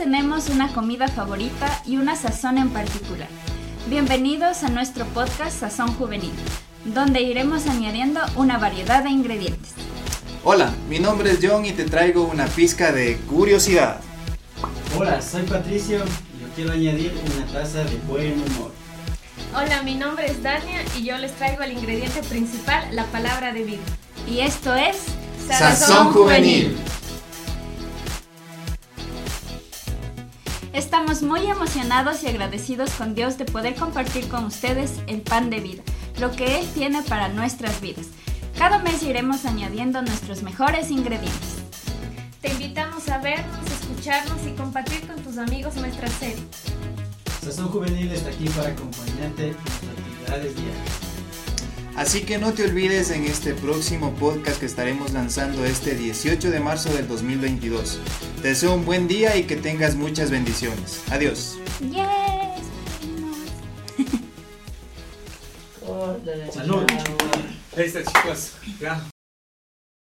tenemos una comida favorita y una sazón en particular. Bienvenidos a nuestro podcast Sazón Juvenil, donde iremos añadiendo una variedad de ingredientes. Hola, mi nombre es John y te traigo una pizca de curiosidad. Hola, soy Patricio y yo quiero añadir una taza de buen humor. Hola, mi nombre es Dania y yo les traigo el ingrediente principal, la palabra de vida. Y esto es Sazón Juvenil. Estamos muy emocionados y agradecidos con Dios de poder compartir con ustedes el pan de vida, lo que Él tiene para nuestras vidas. Cada mes iremos añadiendo nuestros mejores ingredientes. Te invitamos a vernos, escucharnos y compartir con tus amigos nuestra serie. Sazón Juvenil está aquí para acompañarte en tus actividades diarias. Así que no te olvides en este próximo podcast que estaremos lanzando este 18 de marzo del 2022. Te deseo un buen día y que tengas muchas bendiciones. Adiós. Yes. Salud. Ahí está, chicos. Ya.